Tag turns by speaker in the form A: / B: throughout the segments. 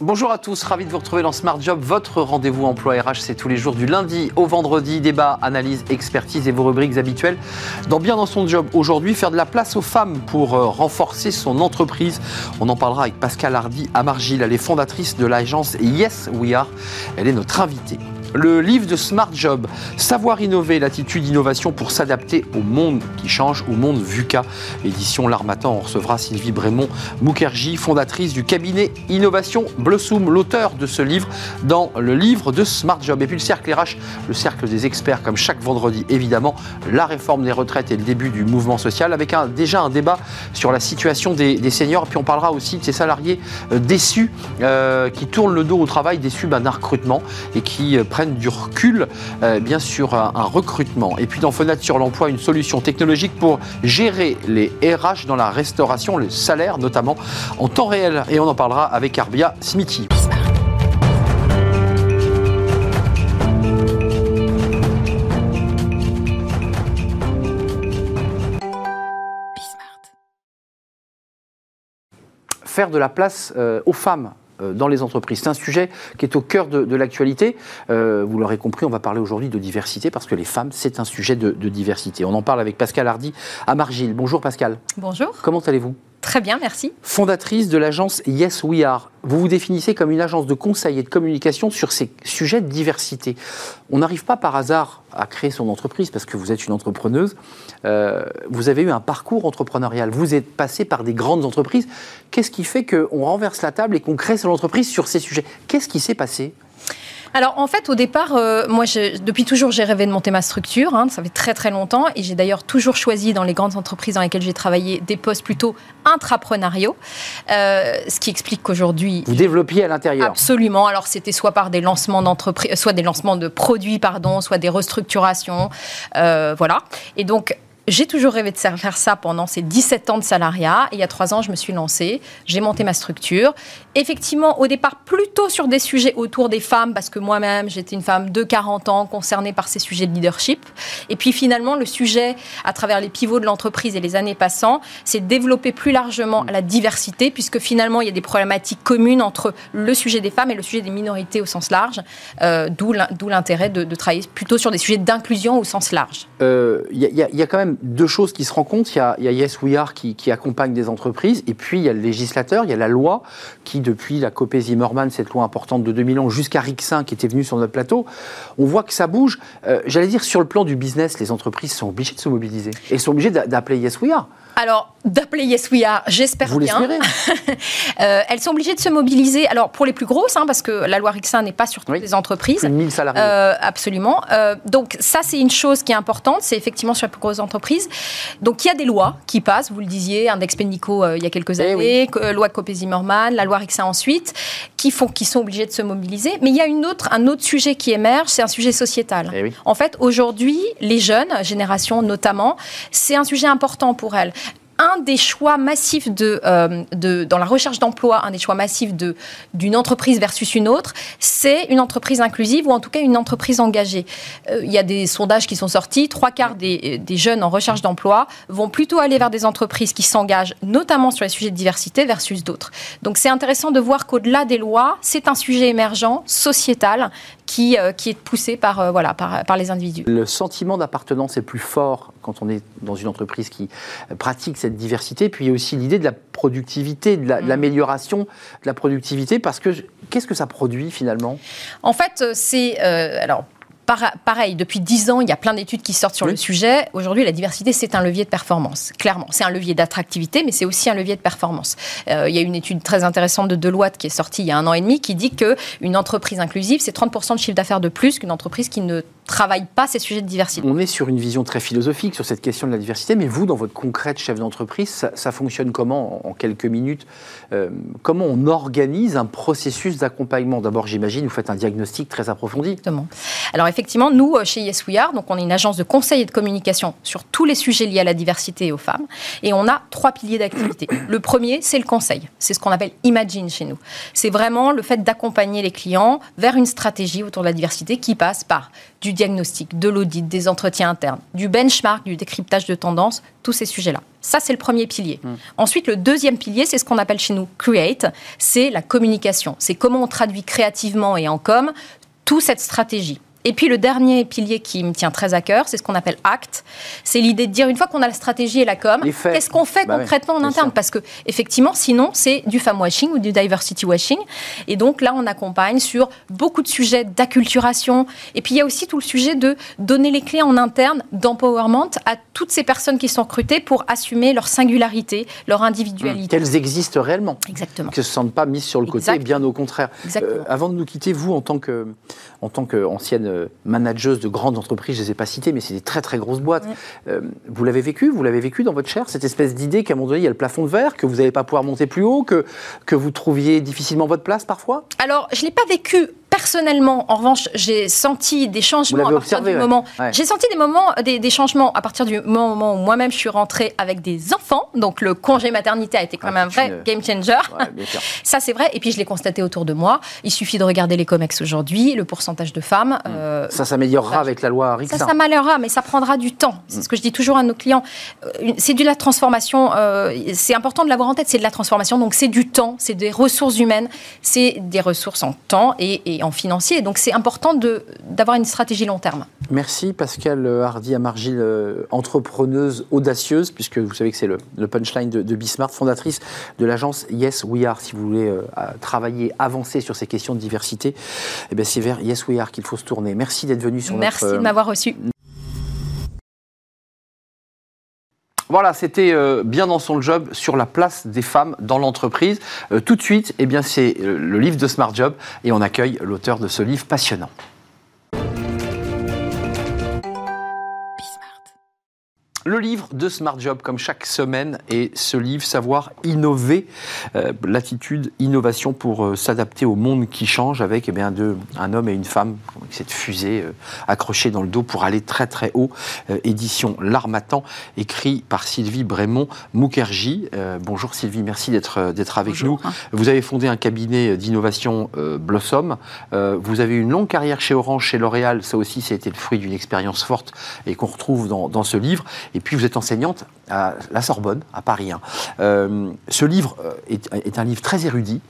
A: Bonjour à tous, ravi de vous retrouver dans Smart Job, votre rendez-vous emploi RH, c'est tous les jours du lundi au vendredi, débat, analyse, expertise et vos rubriques habituelles. Dans Bien dans son job, aujourd'hui, faire de la place aux femmes pour euh, renforcer son entreprise. On en parlera avec Pascal Hardy Amargil, elle est fondatrice de l'agence Yes We Are. Elle est notre invitée. Le livre de Smart Job, Savoir innover, l'attitude d'innovation pour s'adapter au monde qui change, au monde VUCA. Édition L'Armatan, on recevra Sylvie Brémond Mukherjee, fondatrice du cabinet Innovation Blossom, l'auteur de ce livre dans le livre de Smart Job. Et puis le cercle RH, le cercle des experts, comme chaque vendredi évidemment, la réforme des retraites et le début du mouvement social, avec un, déjà un débat sur la situation des, seniors. Puis on parlera aussi de ces salariés euh, déçus euh, qui tournent le dos au travail, déçus ben, d'un recrutement et qui euh, du recul, euh, bien sûr, un, recrutement. Et puis dans Fenêtre sur l'emploi, une solution technologique pour gérer les RH dans la restauration, le salaire notamment, en temps réel. Et on en parlera avec Arbia Smithy. faire de la place euh, aux femmes dans les entreprises. C'est un sujet qui est au cœur de, l'actualité. Euh, vous l'aurez compris, on va parler aujourd'hui de diversité parce que les femmes, c'est un sujet de, diversité. On en parle avec Pascal Hardy à Margile. Bonjour Pascal.
B: Bonjour.
A: Comment allez-vous?
B: Très bien, merci.
A: Fondatrice de l'agence Yes We Are. Vous vous définissez comme une agence de conseil et de communication sur ces sujets de diversité. On n'arrive pas par hasard à créer son entreprise parce que vous êtes une entrepreneuse. Euh, vous avez eu un parcours entrepreneurial. Vous êtes passé par des grandes entreprises. Qu'est-ce qui fait qu'on renverse la table et qu'on crée son entreprise sur ces sujets? Qu'est-ce qui s'est passé?
B: Alors en fait, au départ, euh, moi, depuis toujours, j'ai rêvé de monter ma structure. Hein, ça fait très très longtemps, et j'ai d'ailleurs toujours choisi dans les grandes entreprises dans lesquelles j'ai travaillé des postes plutôt intrapreneuriaux, euh, ce qui explique qu'aujourd'hui
A: vous développiez à l'intérieur.
B: Absolument. Alors c'était soit par des lancements d'entreprises, soit des lancements de produits, pardon, soit des restructurations, euh, voilà. Et donc j'ai toujours rêvé de faire ça pendant ces 17 ans de salariat. Il y a trois ans, je me suis lancée. J'ai monté ma structure. Effectivement, au départ, plutôt sur des sujets autour des femmes, parce que moi-même, j'étais une femme de 40 ans concernée par ces sujets de leadership. Et puis finalement, le sujet, à travers les pivots de l'entreprise et les années passant, c'est développer plus largement la diversité, puisque finalement, il y a des problématiques communes entre le sujet des femmes et le sujet des minorités au sens large. Euh, D'où l'intérêt de, travailler plutôt sur des sujets d'inclusion au sens large.
A: Euh, il y, a quand même deux choses qui se rencontrent. Il y a, il y a Yes We Are qui, accompagne des entreprises, et puis il y a le législateur, il y a la loi qui, depuis la Copé Zimmerman, cette loi importante de 2000 ans, jusqu'à Rixin qui était venu sur notre plateau, on voit que ça bouge. Euh, j'allais dire, sur le plan du business, les entreprises sont obligées de se mobiliser et sont obligées d'appeler Yes We Are.
B: Alors, d'appeler Yes We Are, j'espère bien. euh, elles sont obligées de se mobiliser. Alors, pour les plus grosses, hein, parce que la loi Rixin n'est pas sur toutes les entreprises.
A: Plus de 1000 salariés. Euh,
B: absolument. Euh, donc, ça, c'est une chose qui est importante. C'est effectivement sur les plus grosses entreprises. Donc, il y a des lois qui passent. Vous le disiez, Index Pénico il y a quelques eh années, loi Copé-Zimmermann, la loi Rixin ensuite, qui, font, qui sont obligées de se mobiliser. Mais il y a une autre, un autre sujet qui émerge, c'est un sujet sociétal.
A: Eh
B: en fait, aujourd'hui, les jeunes, générations notamment, c'est un sujet important pour elles un des choix massifs euh, de dans la recherche d'emploi, un des choix massifs d'une entreprise versus une autre, c'est une entreprise inclusive ou en tout cas une entreprise engagée. Euh, il y a des sondages qui sont sortis, trois quarts des, des jeunes en recherche d'emploi vont plutôt aller vers des entreprises qui s'engagent, notamment sur les sujets de diversité versus d'autres. Donc c'est intéressant de voir qu'au-delà des lois, c'est un sujet émergent, sociétal, qui, euh, qui est poussé par, voilà, par, par les individus.
A: Le sentiment d'appartenance est plus fort quand on est dans une entreprise qui pratique cette diversité. Puis il y a aussi l'idée de la productivité, de mm. l'amélioration de la productivité, parce que qu'est-ce que ça produit finalement?
B: En fait, c'est... Euh, alors, pareil, depuis dix ans, il y a plein d'études qui sortent sur le sujet. Aujourd'hui, la diversité, c'est un levier de performance. Clairement, c'est un levier d'attractivité, mais c'est aussi un levier de performance. Euh, il y a une étude très intéressante de Deloitte qui est sortie il y a un an et demi qui dit qu'une entreprise inclusive, c'est 30% de chiffre d'affaires de plus qu'une entreprise qui ne travaille pas ces sujets de diversité.
A: On est sur une vision très philosophique sur cette question de la diversité, mais vous, dans votre concret de chef d'entreprise, ça, fonctionne comment en, quelques minutes euh, Comment on organise un processus d'accompagnement? D'abord, j'imagine, vous faites un diagnostic très approfondi.
B: Exactement. Alors effectivement, nous, euh, chez Yes We Are, donc on est une agence de conseil et de communication sur tous les sujets liés à la diversité et aux femmes, et on a trois piliers d'activité. Le premier, c'est le conseil. C'est ce qu'on appelle Imagine chez nous. C'est vraiment le fait d'accompagner les clients vers une stratégie autour de la diversité qui passe par du diagnostic, de l'audit, des entretiens internes, du benchmark, du décryptage de tendances, tous ces sujets-là. Ça, c'est le premier pilier. Hmm. Ensuite, le deuxième pilier, c'est ce qu'on appelle chez nous create, c'est la communication. C'est comment on traduit créativement et en com toute cette stratégie. Et puis le dernier pilier qui me tient très à cœur, c'est ce qu'on appelle ACT. C'est l'idée de dire une fois qu'on a la stratégie et la com, qu'est-ce qu'on fait bah concrètement en interne? Parce que effectivement, sinon, c'est du femme washing ou du diversity washing. Et donc là, on accompagne sur beaucoup de sujets d'acculturation. Et puis il y a aussi tout le sujet de donner les clés en interne d'empowerment à toutes ces personnes qui sont recrutées pour assumer leur singularité, leur individualité.
A: Qu'elles existent réellement.
B: Exactement.
A: Qu'elles ne se sentent pas mises sur le côté, bien au contraire. Euh, avant de nous quitter, vous, en tant que en tant qu'ancienne euh, manageuse de grandes entreprises, je ne les ai pas citées, mais c'est des très très grosses boîtes. Euh, vous l'avez vécu, vous l'avez vécu dans votre chair, cette espèce d'idée qu'à un moment donné, il y a le plafond de verre, que vous n'allez pas pouvoir monter plus haut, que, que vous trouviez difficilement votre place parfois?
B: Alors, je ne l'ai pas vécu personnellement, en revanche, j'ai senti des changements à partir du moment. J'ai senti des moments, des, changements à partir du moment où moi-même je suis rentrée avec des enfants. Donc le congé maternité a été quand ah, même un vrai game changer. ça c'est vrai. Et puis je l'ai constaté autour de moi. Il suffit de regarder les comex aujourd'hui, le pourcentage de femmes.
A: Hmm. Euh, ça s'améliorera avec la loi Rixin.
B: Ça s'améliorera, mais ça prendra du temps. C'est hmm. ce que je dis toujours à nos clients. Euh, c'est de la transformation. Euh, c'est important de l'avoir en tête. C'est de la transformation. Donc c'est du temps, c'est des ressources humaines, c'est des ressources en temps et, et en financier. Donc c'est important d'avoir une stratégie long terme.
A: Merci Pascal Hardy Amargil, euh, entrepreneuse audacieuse, puisque vous savez que c'est le, punchline de, de Bismarck, fondatrice de l'agence Yes We Are. Si vous voulez euh, travailler, avancer sur ces questions de diversité, eh c'est vers Yes We Are qu'il faut se tourner. Merci d'être venu sur
B: Merci de m'avoir reçu.
A: Voilà, c'était euh, bien dans son job sur la place des femmes dans l'entreprise. Euh, tout de suite, eh c'est euh, le livre de Smart Job et on accueille l'auteur de ce livre passionnant. Le livre de Smart Job, comme chaque semaine, est ce livre Savoir innover, euh, l'attitude, innovation pour euh, s'adapter au monde qui change avec eh bien, un homme et une femme, avec cette fusée euh, accrochée dans le dos pour aller très très haut. édition L'Armatan, écrit par Sylvie Brémond Mukherjee. bonjour Sylvie, merci d'être d'être avec nous. Vous avez fondé un cabinet d'innovation Blossom. vous avez une longue carrière chez Orange, chez L'Oréal. Ça aussi, ça a été le fruit d'une expérience forte et qu'on retrouve dans, dans ce livre. Et puis vous êtes enseignante à la Sorbonne, à Paris. Hein. Euh, ce livre euh, est, un livre très érudit.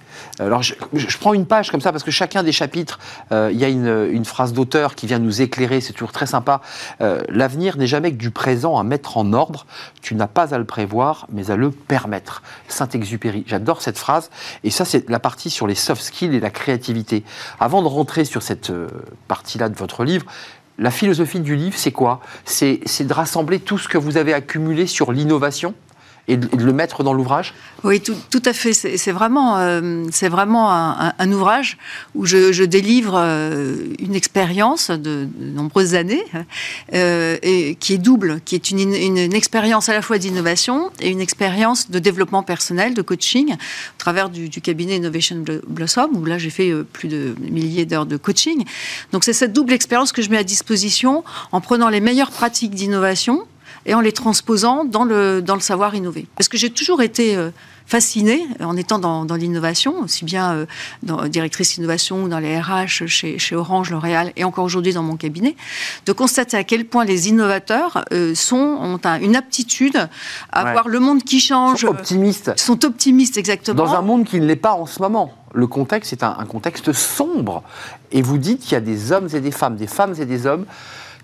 A: Alors je, prends une page comme ça parce que chacun des chapitres, euh, il y a une, phrase d'auteur qui vient nous éclairer, c'est toujours très sympa. L'avenir n'est jamais que du présent à mettre en ordre. Tu n'as pas à le prévoir, mais à le permettre. Saint-Exupéry. J'adore cette phrase. Et ça, c'est la partie sur les soft skills et la créativité. Avant de rentrer sur cette partie-là de votre livre, la philosophie du livre, c'est quoi? C'est de rassembler tout ce que vous avez accumulé sur l'innovation et de, le mettre dans l'ouvrage
C: Oui, tout, à fait. C'est vraiment, euh, c'est vraiment un, ouvrage où je, délivre euh, une expérience de, nombreuses années euh, et qui est double, qui est une, une, expérience à la fois d'innovation et une expérience de développement personnel, de coaching, au travers du, du cabinet Innovation Blossom, où là j'ai fait plus de milliers d'heures de coaching. Donc c'est cette double expérience que je mets à disposition en prenant les meilleures pratiques d'innovation et en les transposant dans le, dans le savoir innover. Parce que j'ai toujours été euh, fascinée, en étant dans, dans l'innovation, aussi bien euh, dans, directrice innovation ou dans les RH chez, chez Orange, L'Oréal et encore aujourd'hui dans mon cabinet, de constater à quel point les innovateurs euh, sont, ont une aptitude à voir le monde qui change.
A: Sont optimistes.
C: Sont optimistes, exactement.
A: Dans un monde qui ne l'est pas en ce moment le contexte est un, un, contexte sombre. Et vous dites qu'il y a des hommes et des femmes, des femmes et des hommes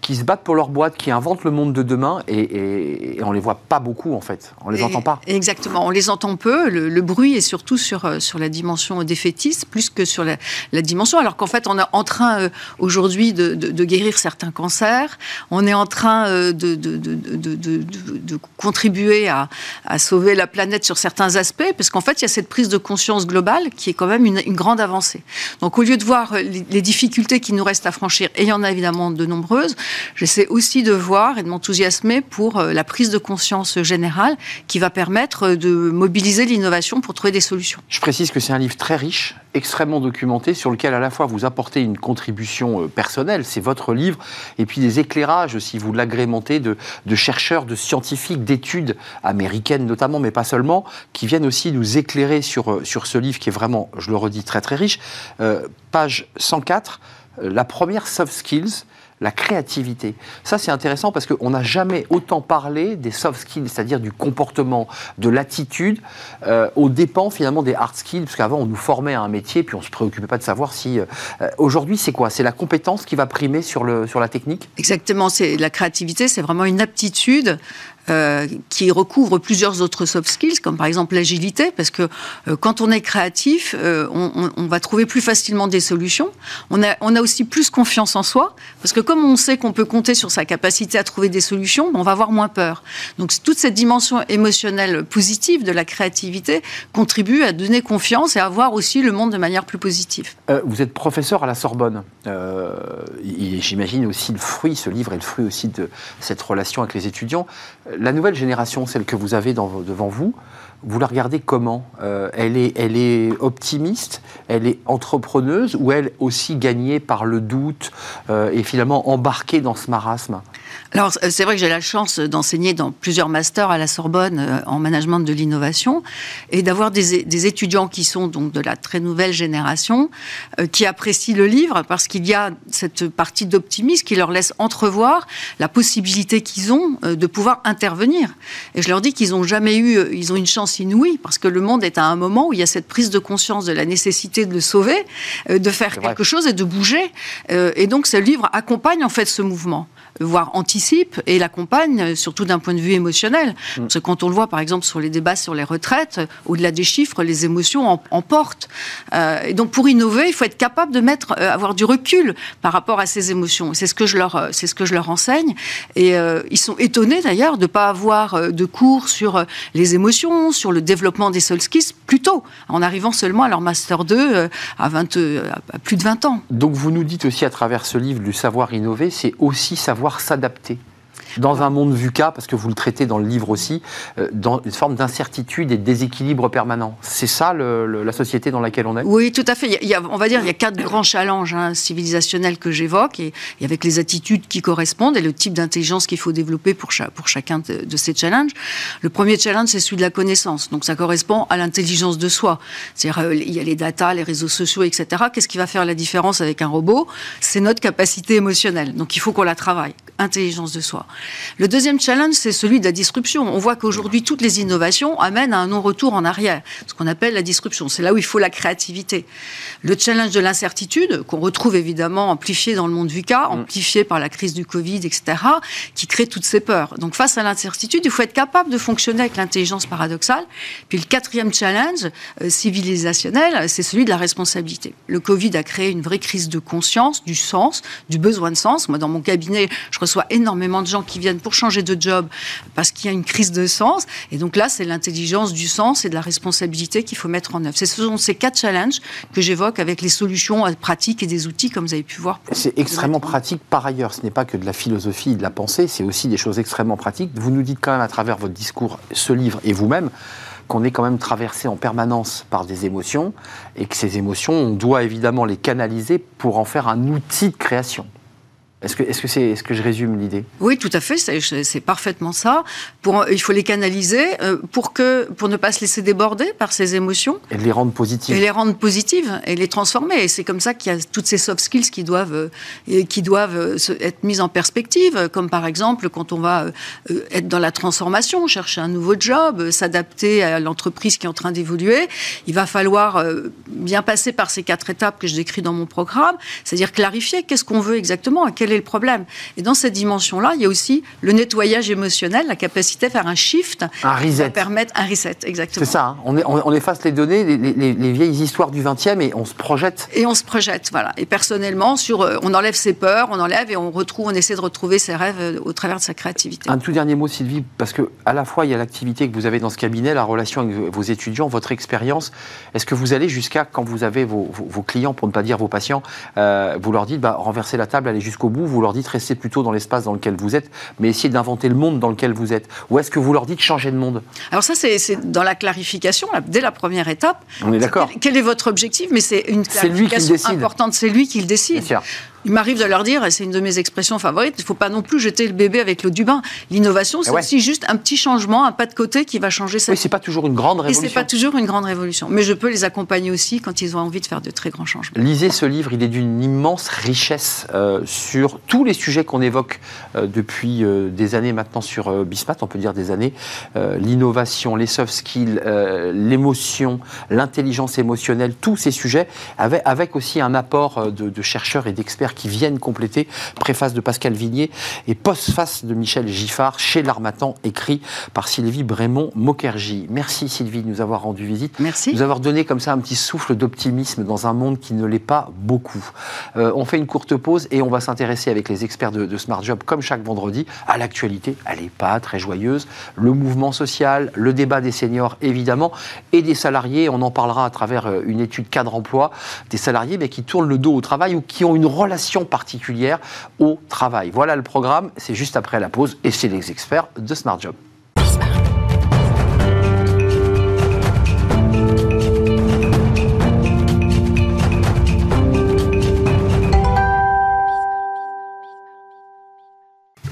A: qui se battent pour leur boîte, qui inventent le monde de demain, et, et, on les voit pas beaucoup en fait. On les entend pas.
C: Exactement, on les entend peu. Le, bruit est surtout sur euh, sur la dimension défaitiste plus que sur la, dimension. Alors qu'en fait, on est en train euh, aujourd'hui de, de, guérir certains cancers. On est en train euh, de, de, contribuer à, à, sauver la planète sur certains aspects, parce qu'en fait, il y a cette prise de conscience globale qui est quand même une, une grande avancée. Donc, au lieu de voir les, les difficultés qui nous restent à franchir, et il y en a évidemment de nombreuses, J'essaie aussi de voir et de m'enthousiasmer pour euh, la prise de conscience générale qui va permettre euh, de mobiliser l'innovation pour trouver des solutions.
A: Je précise que c'est un livre très riche, extrêmement documenté, sur lequel à la fois vous apportez une contribution euh, personnelle, c'est votre livre, et puis des éclairages, si vous l'agrémentez, de, chercheurs, de scientifiques, d'études américaines notamment, mais pas seulement, qui viennent aussi nous éclairer sur, sur ce livre qui est vraiment, je le redis, très très riche. page 104, la première soft skills, la créativité. Ça, c'est intéressant parce qu'on n'a jamais autant parlé des soft skills, c'est-à-dire du comportement, de l'attitude, euh, aux dépens finalement des hard skills, parce qu'avant, on nous formait à un métier, puis on ne se préoccupait pas de savoir si... Euh, aujourd'hui, c'est quoi? C'est la compétence qui va primer sur, le, sur la technique?
C: Exactement, c'est la créativité, c'est vraiment une aptitude euh, qui recouvre plusieurs autres soft skills, comme par exemple l'agilité, parce que euh, quand on est créatif, euh, on, va trouver plus facilement des solutions. On a, on a aussi plus confiance en soi, parce que comme on sait qu'on peut compter sur sa capacité à trouver des solutions, on va avoir moins peur. Donc toute cette dimension émotionnelle positive de la créativité contribue à donner confiance et à voir aussi le monde de manière plus positive.
A: vous êtes professeur à la Sorbonne. J'imagine aussi le fruit, ce livre est le fruit aussi de cette relation avec les étudiants la nouvelle génération, celle que vous avez devant vous, vous la regardez comment euh, elle, est, elle est optimiste, elle est entrepreneuse ou elle aussi gagnée par le doute euh, et finalement embarquée dans ce marasme?
C: Alors, c'est vrai que j'ai la chance d'enseigner dans plusieurs masters à la Sorbonne euh, en management de l'innovation et d'avoir des, étudiants qui sont donc de la très nouvelle génération, euh, qui apprécient le livre parce qu'il y a cette partie d'optimisme qui leur laisse entrevoir la possibilité qu'ils ont euh, de pouvoir intervenir. Et je leur dis qu'ils n'ont jamais eu, ils ont une chance inouïe parce que le monde est à un moment où il y a cette prise de conscience de la nécessité de le sauver, de faire quelque chose et de bouger. Et donc, ce livre accompagne en fait ce mouvement voire anticipe et l'accompagne, surtout d'un point de vue émotionnel. Mm. Parce que quand on le voit, par exemple, sur les débats sur les retraites, au-delà des chiffres, les émotions emportent. Euh, et donc, pour innover, il faut être capable de mettre, euh, avoir du recul par rapport à ces émotions. C'est ce que je leur, euh, c'est ce que je leur enseigne. Et ils sont étonnés d'ailleurs de ne pas avoir de cours sur les émotions, sur le développement des soft skills, plus tôt, en arrivant seulement à leur master 2 à, 20, à plus de 20 ans.
A: Donc, vous nous dites aussi à travers ce livre, du savoir innover, c'est aussi savoir s'adapter dans un monde VUCA, parce que vous le traitez dans le livre aussi, euh, dans une forme d'incertitude et de déséquilibre permanent. C'est ça la société dans laquelle on est?
C: Oui, tout à fait. Il on va dire il y a quatre grands challenges hein, civilisationnels que j'évoque, et, avec les attitudes qui correspondent et le type d'intelligence qu'il faut développer pour, chacun de, ces challenges. Le premier challenge, c'est celui de la connaissance. Donc ça correspond à l'intelligence de soi. C'est-à-dire, euh, il y a les data, les réseaux sociaux, etc. Qu'est-ce qui va faire la différence avec un robot? C'est notre capacité émotionnelle. Donc il faut qu'on la travaille. Intelligence de soi. Le deuxième challenge, c'est celui de la disruption. On voit qu'aujourd'hui, toutes les innovations amènent à un non-retour en arrière, ce qu'on appelle la disruption. C'est là où il faut la créativité. Le challenge de l'incertitude, qu'on retrouve évidemment amplifié dans le monde VUCA, mm. amplifié par la crise du Covid, etc., qui crée toutes ces peurs. Donc face à l'incertitude, il faut être capable de fonctionner avec l'intelligence paradoxale. Puis le quatrième challenge euh, civilisationnel, c'est celui de la responsabilité. Le Covid a créé une vraie crise de conscience, du sens, du besoin de sens. Moi, dans mon cabinet, je reçois énormément de gens qui viennent pour changer de job parce qu'il y a une crise de sens. Et donc là, c'est l'intelligence du sens et de la responsabilité qu'il faut mettre en œuvre. Ce sont ces quatre challenges que j'évoque avec les solutions pratiques et des outils, comme vous avez pu voir.
A: C'est extrêmement pratique par ailleurs. Ce n'est pas que de la philosophie et de la pensée, c'est aussi des choses extrêmement pratiques. Vous nous dites quand même à travers votre discours, ce livre et vous-même, qu'on est quand même traversé en permanence par des émotions et que ces émotions, on doit évidemment les canaliser pour en faire un outil de création. Est-ce que, est-ce que, c'est, est-ce que je résume l'idée?
C: Oui, tout à fait, c'est, parfaitement ça. Pour, il faut les canaliser euh, pour, que, pour ne pas se laisser déborder par ces émotions.
A: Et les rendre positives.
C: Et les rendre positives et les transformer. Et c'est comme ça qu'il y a toutes ces soft skills qui doivent, euh, qui doivent euh, être mises en perspective, comme par exemple quand on va être dans la transformation, chercher un nouveau job, s'adapter à l'entreprise qui est en train d'évoluer. Il va falloir bien passer par ces quatre étapes que je décris dans mon programme, c'est-à-dire clarifier qu'est-ce qu'on veut exactement, à quel le problème. Et dans cette dimension-là, il y a aussi le nettoyage émotionnel, la capacité à faire un shift.
A: Un reset.
C: Permettre un reset, exactement.
A: C'est ça. Hein. On, on, efface les données, les, vieilles histoires du 20e et on se projette.
C: Et on se projette, voilà. Et personnellement, sur, euh, on enlève ses peurs, on enlève et on retrouve, on essaie de retrouver ses rêves euh, au travers de sa créativité.
A: Un tout dernier mot, Sylvie, parce que à la fois il y a l'activité que vous avez dans ce cabinet, la relation avec vos étudiants, votre expérience. Est-ce que vous allez jusqu'à quand vous avez vos, clients, pour ne pas dire vos patients, euh, vous leur dites bah, renverser la table, aller jusqu'au bout vous leur dites rester plutôt dans l'espace dans lequel vous êtes, mais essayer d'inventer le monde dans lequel vous êtes Ou est-ce que vous leur dites changer de monde?
C: Alors ça, c'est dans la clarification, dès la première étape.
A: On est d'accord.
C: Quel, est votre objectif? Mais c'est une clarification importante, c'est lui qui le décide. Il m'arrive de leur dire, et c'est une de mes expressions favorites, il ne faut pas non plus jeter le bébé avec l'eau du bain. L'innovation, c'est aussi juste un petit changement, un pas de côté qui va changer
A: ça. Oui, c'est pas toujours une grande révolution.
C: Et c'est pas toujours une grande révolution. Mais je peux les accompagner aussi quand ils ont envie de faire de très grands changements.
A: Lisez ce livre, il est d'une immense richesse euh, sur tous les sujets qu'on évoque euh, depuis euh, des années maintenant sur Bismat, on peut dire des années. L'innovation, les soft skills, l'émotion, l'intelligence émotionnelle, tous ces sujets, avec, avec aussi un apport de, de chercheurs et d'experts qui viennent compléter. Préface de Pascal Vignier et postface de Michel Giffard chez l'Armatan, écrit par Sylvie Brémond-Mokergy. Merci Sylvie de nous avoir rendu visite.
C: Merci.
A: De nous avoir donné comme ça un petit souffle d'optimisme dans un monde qui ne l'est pas beaucoup. Euh, on fait une courte pause et on va s'intéresser avec les experts de, de, Smart Job, comme chaque vendredi, à l'actualité. Elle n'est pas très joyeuse. Le mouvement social, le débat des seniors, évidemment, et des salariés. On en parlera à travers euh, une étude cadre emploi. Des salariés mais qui tournent le dos au travail ou qui ont une relation particulière au travail. Voilà le programme. C'est juste après la pause et c'est les experts de Smart Job.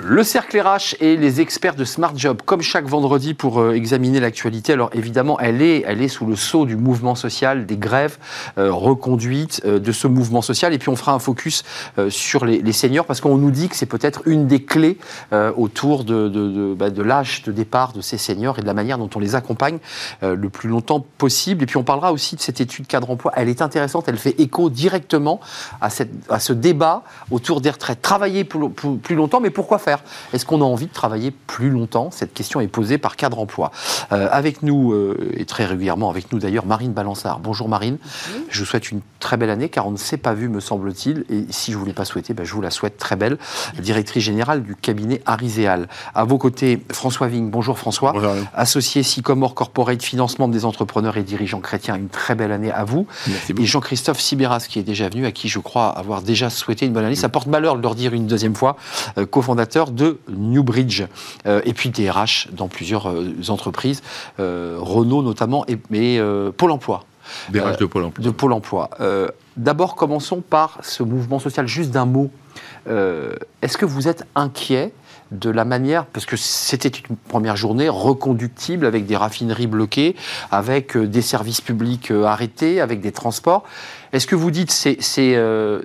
A: Le cercle RH et les experts de Smart Job, comme chaque vendredi pour euh, examiner l'actualité. Alors évidemment, elle est, elle est sous le sceau du mouvement social, des grèves euh, reconduites euh, de ce mouvement social. Et puis on fera un focus sur les, seniors parce qu'on nous dit que c'est peut-être une des clés autour bah, de l'âge de départ de ces seniors et de la manière dont on les accompagne le plus longtemps possible. Et puis on parlera aussi de cette étude cadre emploi. Elle est intéressante, elle fait écho directement à, cette, à ce débat autour des retraites. Travailler plus longtemps, mais pourquoi faire? Est-ce qu'on a envie de travailler plus longtemps Cette question est posée par cadre emploi. Euh, avec nous, euh, et très régulièrement avec nous d'ailleurs, Marine Balançard. Bonjour Marine. Je vous souhaite une très belle année, car on ne s'est pas vu, me semble-t-il. Et si je ne vous l'ai pas souhaité, ben, je vous la souhaite très belle. Directrice générale du cabinet Ariséal. À vos côtés, François Vigne. Bonjour François. Bonjour. Associé Sycomore Corporate Financement des entrepreneurs et dirigeants chrétiens. Une très belle année à vous. Merci et Jean-Christophe Sibéras, qui est déjà venu, à qui je crois avoir déjà souhaité une bonne année. Ça porte malheur de leur dire une deuxième fois, euh, cofondateur de Newbridge, euh, et puis DRH dans plusieurs euh, entreprises, euh, Renault notamment, et, mais Pôle Emploi.
D: DRH de Pôle Emploi.
A: De Pôle Emploi. D'abord, commençons par ce mouvement social, juste d'un mot. Est-ce que vous êtes inquiet de la manière, parce que c'était une première journée reconductible avec des raffineries bloquées, avec des services publics arrêtés, avec des transports. Est-ce que vous dites c'est c'est euh,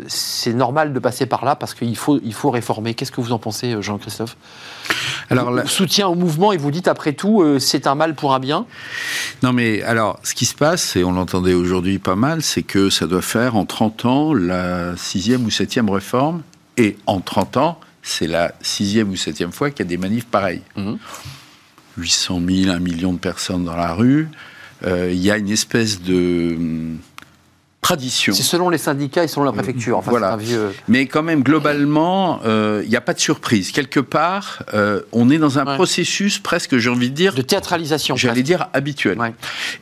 A: normal de passer par là parce qu'il faut il faut réformer? Qu'est-ce que vous en pensez, euh, Jean-Christophe? Alors, la... soutien au mouvement et vous dites après tout euh, c'est un mal pour un bien?
D: Non mais alors ce qui se passe et on l'entendait aujourd'hui pas mal, c'est que ça doit faire en 30 ans la sixième ou septième réforme et en 30 ans c'est la sixième ou septième fois qu'il y a des manifs pareils. 800 000, 1 million de personnes dans la rue. Il y a une espèce de tradition.
A: C'est selon les syndicats et selon la préfecture.
D: Enfin, voilà. Vieux... Mais quand même, globalement, euh, il n'y a pas de surprise. Quelque part, euh, on est dans un processus presque, j'ai envie de dire...
A: De théâtralisation.
D: J'allais dire habituel. Ouais.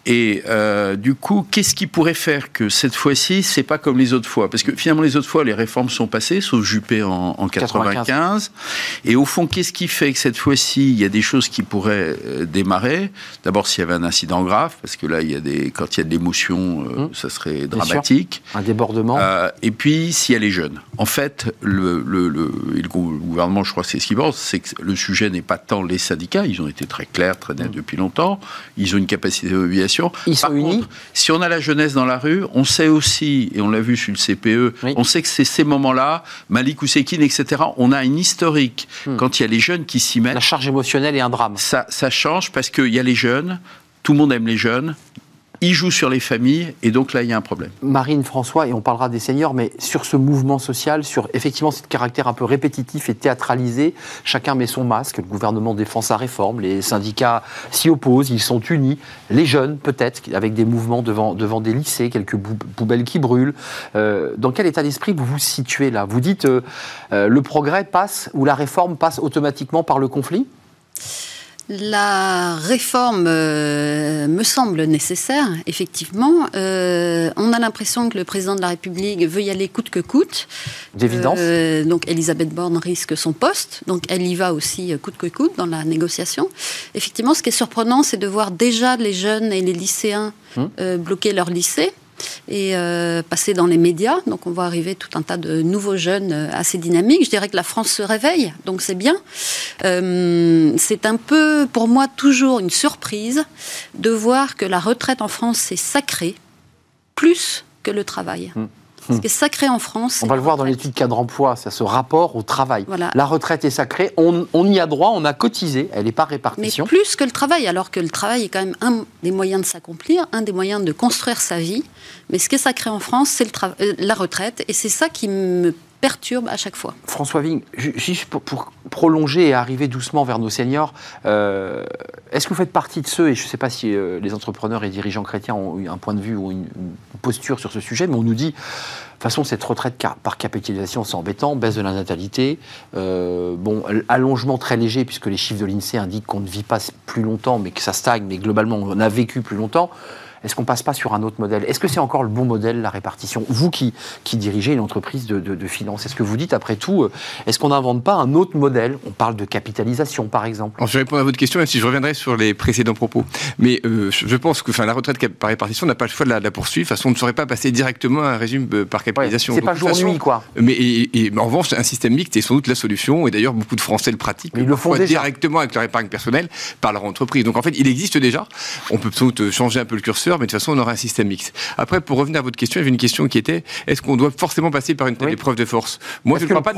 D: Et euh, du coup, qu'est-ce qui pourrait faire que cette fois-ci, c'est pas comme les autres fois? Parce que finalement, les autres fois, les réformes sont passées, sauf Juppé en, en 95. Et au fond, qu'est-ce qui fait que cette fois-ci, il y a des choses qui pourraient démarrer? D'abord, s'il y avait un incident grave, parce que là, il y a des, quand il y a de l'émotion, hum. ça serait dramatique.
A: Un débordement. Euh,
D: et puis, s'il y a les jeunes. En fait, le, le, le, le gouvernement, je crois que c'est ce qu'il pense, c'est que le sujet n'est pas tant les syndicats, ils ont été très clairs, très nets mm. depuis longtemps, ils ont une capacité de mobilisation.
A: Ils sont unis.
D: si on a la jeunesse dans la rue, on sait aussi, et on l'a vu sur le CPE, on sait que c'est ces moments-là, Malik Oussekine, etc., on a une historique. Mm. Quand il y a les jeunes qui s'y mettent.
A: La charge émotionnelle est un drame.
D: Ça, ça change parce qu'il y a les jeunes, tout le monde aime les jeunes, il joue sur les familles, et donc là, il y a un problème.
A: Marine, François, et on parlera des seniors, mais sur ce mouvement social, sur effectivement ce caractère un peu répétitif et théâtralisé, chacun met son masque, le gouvernement défend sa réforme, les syndicats s'y opposent, ils sont unis, les jeunes peut-être, avec des mouvements devant, devant des lycées, quelques poubelles qui brûlent. Euh, dans quel état d'esprit vous vous situez là? Vous dites euh, euh, le progrès passe ou la réforme passe automatiquement par le conflit?
C: La réforme euh, me semble nécessaire, effectivement. Euh, on a l'impression que le président de la République veut y aller coûte que coûte.
A: D'évidence.
C: Euh, donc Elisabeth Borne risque son poste, donc elle y va aussi coûte que coûte dans la négociation. Effectivement, ce qui est surprenant, c'est de voir déjà les jeunes et les lycéens hum. bloquer leur lycée. Et euh, passer dans les médias. Donc on voit arriver tout un tas de nouveaux jeunes euh, assez dynamiques. Je dirais que la France se réveille, donc c'est bien. Euh, c'est un peu, pour moi, toujours une surprise de voir que la retraite en France, c'est sacré, plus que le travail. Mmh. Ce qui est sacré en France.
A: On va le voir dans l'étude cadre emploi, c'est ce rapport au travail. La retraite est sacrée, on, y a droit, on a cotisé, elle n'est pas répartition.
C: Mais plus que le travail, alors que le travail est quand même un des moyens de s'accomplir, un des moyens de construire sa vie. Mais ce qui est sacré en France, c'est euh, la retraite, et c'est ça qui me perturbe à chaque fois.
A: François Vigne, juste pour, prolonger et arriver doucement vers nos seniors, euh, est-ce que vous faites partie de ceux, et je ne sais pas si euh, les entrepreneurs et dirigeants chrétiens ont eu un point de vue ou une, posture sur ce sujet, mais on nous dit, de toute façon, cette retraite par capitalisation, c'est embêtant, baisse de la natalité, euh, bon, allongement très léger, puisque les chiffres de l'INSEE indiquent qu'on ne vit pas plus longtemps, mais que ça stagne, mais globalement, on a vécu plus longtemps. Est-ce qu'on passe pas sur un autre modèle? Est-ce que c'est encore le bon modèle, la répartition? Vous qui, qui dirigez une entreprise de, de, finance, est-ce que vous dites, après tout, euh, est-ce qu'on n'invente pas un autre modèle? On parle de capitalisation, par exemple.
E: je vais répondre à votre question, même si je reviendrai sur les précédents propos. Mais euh, je pense que la retraite par répartition n'a pas le choix de la, poursuivre. De toute façon, on ne saurait pas passer directement à un régime euh, par capitalisation.
A: c'est pas jour-nuit, quoi.
E: Mais et, en revanche, un système mixte est sans doute la solution. Et d'ailleurs, beaucoup de Français le pratiquent.
A: ils le font
E: directement avec leur épargne personnelle par leur entreprise. Donc en fait, il existe déjà. On peut sans doute changer un peu le curseur, mais de toute façon, on aura un système après, pour revenir à votre question, il y avait une question qui était est-ce qu'on doit forcément passer par une telle épreuve de force?
A: Moi, je ne crois, pas,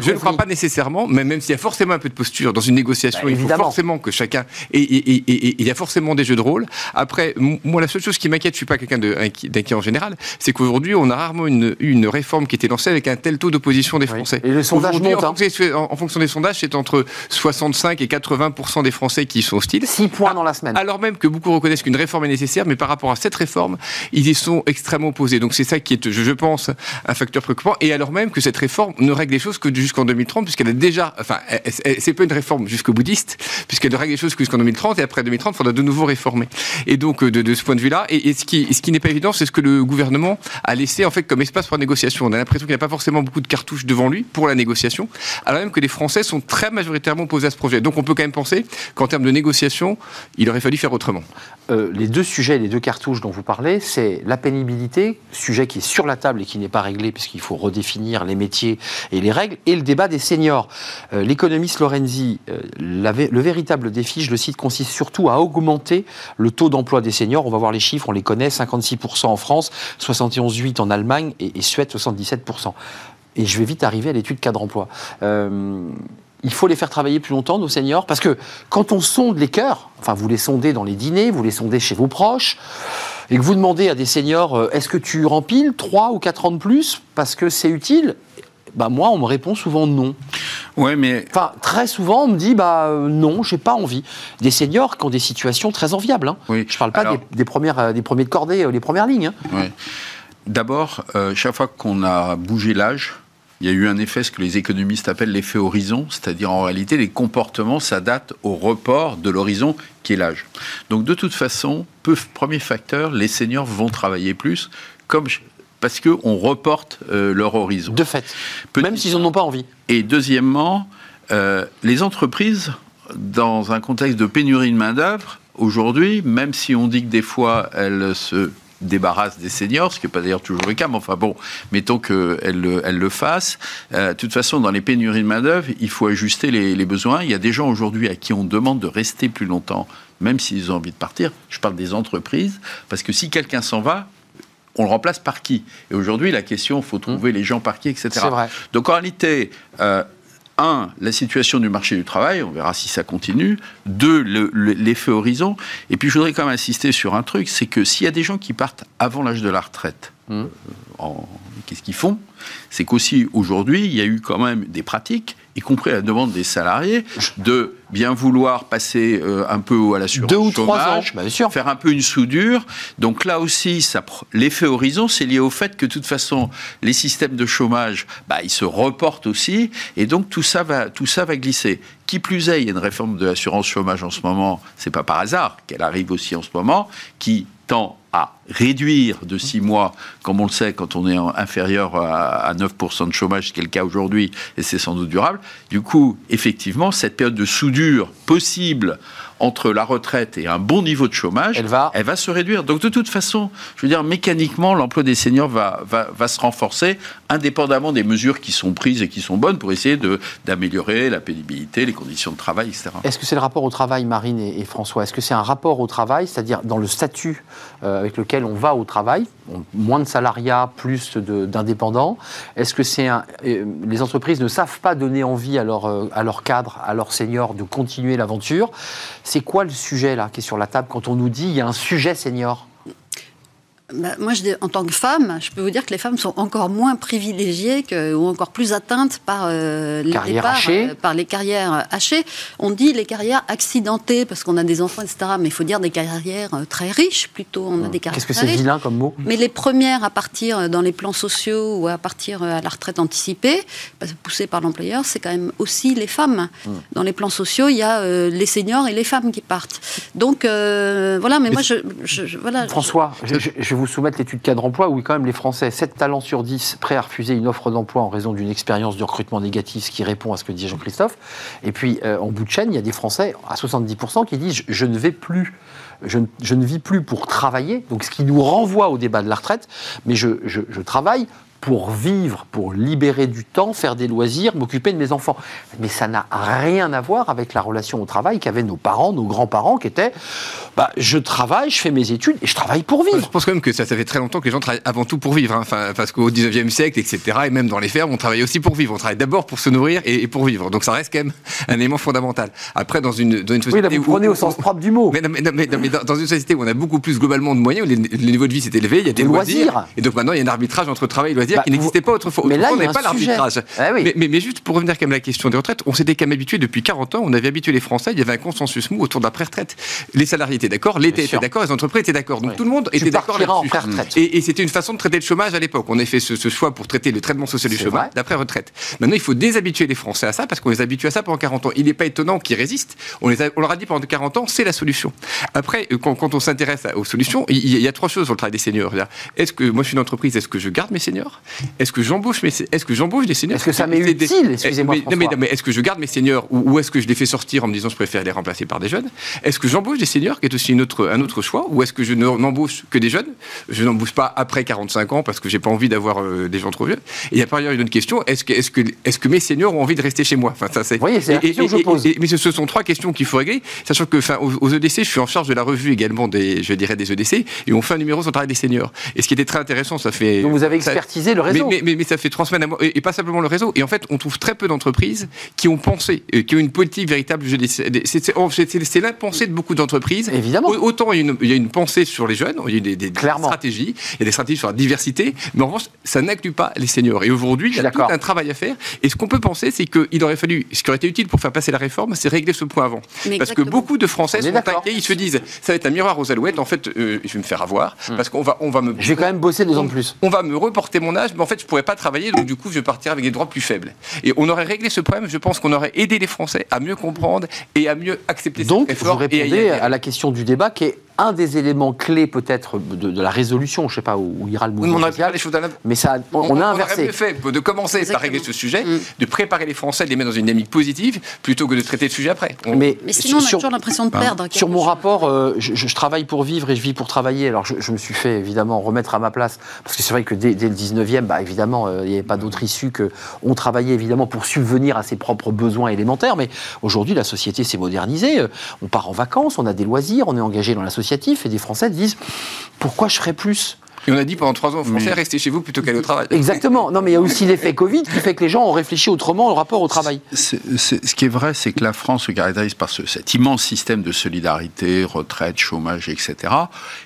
E: je ne crois pas nécessairement, mais même s'il y a forcément un peu de posture dans une négociation, bah, il faut forcément que chacun. Et, il y a forcément des jeux de rôle. Après, moi, la seule chose qui m'inquiète, je ne suis pas quelqu'un d'inquiet en général, c'est qu'aujourd'hui, on a rarement une, une réforme qui était lancée avec un tel taux d'opposition des Français.
A: Et les sondages montent. En,
E: hein. en, fonction des sondages, c'est entre 65 et 80 des Français qui sont hostiles.
A: 6 points dans la semaine.
E: Alors même que beaucoup reconnaissent qu'une réforme est nécessaire, mais par rapport à cette réforme, ils y sont extrêmement opposés. Donc c'est ça qui est, je, pense, un facteur préoccupant. Et alors même que cette réforme ne règle les choses que jusqu'en 2030, puisqu'elle a déjà, enfin, c'est pas une réforme jusqu'au boudiste, puisqu'elle ne règle les choses que jusqu'en 2030, et après 2030, il faudra de nouveau réformer. Et donc de, de ce point de vue-là, et, ce qui, ce qui n'est pas évident, c'est ce que le gouvernement a laissé en fait comme espace pour la négociation. On a l'impression qu'il n'y a pas forcément beaucoup de cartouches devant lui pour la négociation, alors même que les Français sont très majoritairement opposés à ce projet. Donc on peut quand même penser qu'en termes de négociation, il aurait fallu faire autrement.
A: Euh, les deux sujets, les deux cartouches dont vous parlez, c'est la pénibilité, sujet qui est sur la table et qui n'est pas réglé puisqu'il faut redéfinir les métiers et les règles, et le débat des seniors. Euh, l'économiste Lorenzi, euh, le véritable défi, je le cite, consiste surtout à augmenter le taux d'emploi des seniors. On va voir les chiffres, on les connaît, 56% en France, 71,8% en Allemagne et, Suède 77%. Et je vais vite arriver à l'étude cadre emploi il faut les faire travailler plus longtemps, nos seniors, parce que quand on sonde les cœurs, enfin vous les sondez dans les dîners, vous les sondez chez vos proches, et que vous demandez à des seniors, euh, est-ce que tu rempiles 3 ou 4 ans de plus parce que c'est utile bah moi, on me répond souvent non.
D: Ouais, mais
A: enfin très souvent, on me dit bah euh, non, j'ai pas envie. Des seniors qui ont des situations très enviables. Hein. Oui. Je parle pas des, premières, euh, des premiers de cordée, les premières lignes. Hein.
D: Oui. D'abord, chaque fois qu'on a bougé l'âge, il y a eu un effet, ce que les économistes appellent l'effet horizon, c'est-à-dire en réalité les comportements s'adaptent au report de l'horizon qui est l'âge. Donc de toute façon, premier facteur, les seniors vont travailler plus, comme parce qu'on reporte euh, leur horizon.
A: De fait, même s'ils n'en ont pas envie.
D: Et deuxièmement, euh, les entreprises, dans un contexte de pénurie de main-d'œuvre, aujourd'hui, même si on dit que des fois elles se débarrasse des seniors, ce qui n'est pas d'ailleurs toujours le cas, mais enfin bon, mettons qu'elle le, elle le fasse. Euh, de toute façon, dans les pénuries de main-d'œuvre, il faut ajuster les, besoins. Il y a des gens aujourd'hui à qui on demande de rester plus longtemps, même s'ils ont envie de partir. Je parle des entreprises, parce que si quelqu'un s'en va, on le remplace par qui? Et aujourd'hui, la question, il faut trouver les gens par qui, etc.
A: Vrai.
D: Donc en réalité, euh, un, la situation du marché du travail, on verra si ça continue. Deux, l'effet horizon. Et puis je voudrais quand même insister sur un truc, c'est que s'il y a des gens qui partent avant l'âge de la retraite, mmh. Qu'est-ce qu'ils font? C'est qu'aussi aujourd'hui, il y a eu quand même des pratiques y compris à la demande des salariés, de bien vouloir passer euh, un peu à l'assurance
A: Deux ou trois ans, bien sûr.
D: faire un peu une soudure. Donc là aussi, l'effet horizon, c'est lié au fait que de toute façon, les systèmes de chômage, bah, ils se reportent aussi, et donc tout ça va, tout ça va glisser. Qui plus est, il y a une réforme de l'assurance chômage en ce moment, c'est pas par hasard qu'elle arrive aussi en ce moment, qui tend à réduire de 6 mois, comme on le sait, quand on est inférieur à 9% de chômage, ce qui est le cas aujourd'hui, et c'est sans doute durable. Du coup, effectivement, cette période de soudure possible entre la retraite et un bon niveau de chômage,
A: elle va,
D: elle va se réduire. Donc de toute façon, je veux dire, mécaniquement, l'emploi des seniors va, va, va, se renforcer, indépendamment des mesures qui sont prises et qui sont bonnes pour essayer d'améliorer la pénibilité, les conditions de travail, etc.
A: Est-ce que c'est le rapport au travail, Marine et, François? Est-ce que c'est un rapport au travail, c'est-à-dire dans le statut euh, avec lequel on va au travail, moins de salariat, plus d'indépendants? Est-ce que c'est un, euh, les entreprises ne savent pas donner envie à leur, euh, à leur cadre, à leurs seniors de continuer l'aventure? C'est quoi le sujet là qui est sur la table? Quand on nous dit il y a un sujet senior
C: moi, je, en tant que femme, je peux vous dire que les femmes sont encore moins privilégiées que, ou encore plus atteintes par euh, les
A: euh,
C: par les carrières hachées. On dit les carrières accidentées parce qu'on a des enfants, etc. Mais il faut dire des carrières euh, très riches plutôt. On a des carrières
A: Qu'est-ce que c'est vilain comme mot?
C: Mais les premières à partir dans les plans sociaux ou à partir à la retraite anticipée, poussées par l'employeur, c'est quand même aussi les femmes. Hmm. Dans les plans sociaux, il y a les seniors et les femmes qui partent. Donc voilà. Mais, moi, je, voilà.
A: François, je vous soumettre l'étude cadre emploi où quand même les Français, 7 talents sur 10 prêts à refuser une offre d'emploi en raison d'une expérience de recrutement négatif, ce qui répond à ce que dit Jean-Christophe. Et puis euh, en bout de chaîne, il y a des Français à 70% qui disent je, ne vais plus je, ne vis plus pour travailler, donc ce qui nous renvoie au débat de la retraite, mais je travaille pour vivre, pour libérer du temps, faire des loisirs, m'occuper de mes enfants. Mais ça n'a rien à voir avec la relation au travail qu'avaient nos parents, nos grands-parents, qui étaient bah, je travaille, je fais mes études et je travaille pour vivre.
E: Je pense quand même que ça, ça fait très longtemps que les gens travaillent avant tout pour vivre. Hein. Enfin, parce qu'au 19e siècle, etc., et même dans les fermes, on travaille aussi pour vivre. On travaille d'abord pour se nourrir et, pour vivre. Donc ça reste quand même un élément fondamental. Après, dans une, dans une société.
A: Oui, là, vous prenez au sens propre du mot.
E: Mais, mais, dans, une société où on a beaucoup plus globalement de moyens, où les, niveaux de vie s'est élevé, il y a des loisirs. Et donc maintenant, il y a un arbitrage entre travail et loisirs bah, qui n'existait pas autrefois.
A: Mais là, il
E: n'y a pas l'arbitrage.
A: Ah
E: mais, juste pour revenir quand même à la question des retraites, on s'était quand même habitué depuis 40 ans, on avait habitué les Français, il y avait un consensus mou autour de la pré-retraite. Les salariés étaient d'accord, l'État était d'accord, les entreprises étaient d'accord. Donc tout le monde était d'accord là-dessus. Et, et c'était une façon de traiter le chômage à l'époque. On a fait ce, choix pour traiter le traitement social du chômage d'après-retraite. Maintenant, il faut déshabituer les Français à ça parce qu'on les habitue à ça pendant 40 ans. Il n'est pas étonnant qu'ils résistent. On, les on leur a dit pendant 40 ans, c'est la solution. Après, euh, quand, on s'intéresse aux solutions, il y, a trois choses sur le travail des seniors. Est-ce que moi je suis une entreprise, est-ce que je garde mes seniors? Est-ce que j'embauche mes, est-ce que j'embauche des seniors
A: Est-ce que ça m'est utile? Excusez-moi.
E: Mais, mais, est-ce que je garde mes seniors ou, est-ce que je les fais sortir en me disant je préfère les remplacer par des jeunes? Est-ce que j'embauche des seniors, qui est aussi une autre, un autre choix, ou est-ce que je n'embauche que des jeunes? Je n'embauche pas après 45 ans parce que j'ai pas envie d'avoir euh, des gens trop vieux. Et il y a par ailleurs une autre question est-ce que, est-ce que, est-ce que mes seniors ont envie de rester chez moi?
A: Enfin, ça c'est. Oui, c'est la question que je pose.
E: mais ce, sont trois questions qu'il faut régler, sachant que, enfin, aux, EDC, je suis en charge de la revue également des, je dirais, des EDC, et on fait un numéro sur le travail des seniors. Et ce qui était très intéressant, ça fait.
A: Donc vous avez expertisé le réseau.
E: Mais, mais, ça fait trois semaines à moi, et, pas simplement le réseau. Et en fait, on trouve très peu d'entreprises qui ont pensé, euh, qui ont une politique véritable. C'est l'impensée de beaucoup d'entreprises.
A: Évidemment.
E: Autant il y, a une, il y, a une, pensée sur les jeunes, il y a des, des, stratégies, il y a des stratégies sur la diversité, mais en revanche, ça n'inclut pas les seniors. Et aujourd'hui, il y a tout un travail à faire. Et ce qu'on peut penser, c'est qu'il aurait fallu, ce qui aurait été utile pour faire passer la réforme, c'est régler ce point avant. parce que beaucoup de Français sont inquiets, ils se disent, ça va être un miroir aux alouettes. En fait, euh, je vais me faire avoir, hmm. parce qu'on va, on va me.
A: Je vais quand même bosser deux ans de plus.
E: On va me reporter mon âge, mais en fait, je pourrais pas travailler, donc du coup, je vais partir avec des droits plus faibles. Et on aurait réglé ce problème, je pense qu'on aurait aidé les Français à mieux comprendre et à mieux accepter
A: donc,
E: cette
A: réforme. Donc, vous répondez à la question du débat qui est un des éléments clés peut-être de, la résolution, je ne sais pas où, ira le mouvement
E: on social, les choses
A: mais ça, on, a inversé.
E: On aurait fait de commencer par régler ce sujet, mm. de préparer les Français, de les mettre dans une dynamique positive, plutôt que de traiter le sujet après.
C: Mais, sinon, on a toujours l'impression de perdre.
A: Sur mon rapport, euh, je, travaille pour vivre et je vis pour travailler. Alors, je, me suis fait évidemment remettre à ma place, parce que c'est vrai que dès, le 19e, bah, évidemment, euh, il n'y avait pas d'autre issue que on travaillait évidemment pour subvenir à ses propres besoins élémentaires. Mais aujourd'hui, la société s'est modernisée. Euh, on part en vacances, on a des loisirs, on est engagé dans et des Français disent pourquoi je ferais plus?
E: Et on a dit pendant trois ans aux Français, restez chez vous plutôt qu'aller au travail.
A: Exactement. Non, mais il y a aussi l'effet Covid qui fait que les gens ont réfléchi autrement au rapport au travail.
D: ce qui est vrai, c'est que la France se caractérise par cet immense système de solidarité, retraite, chômage, etc.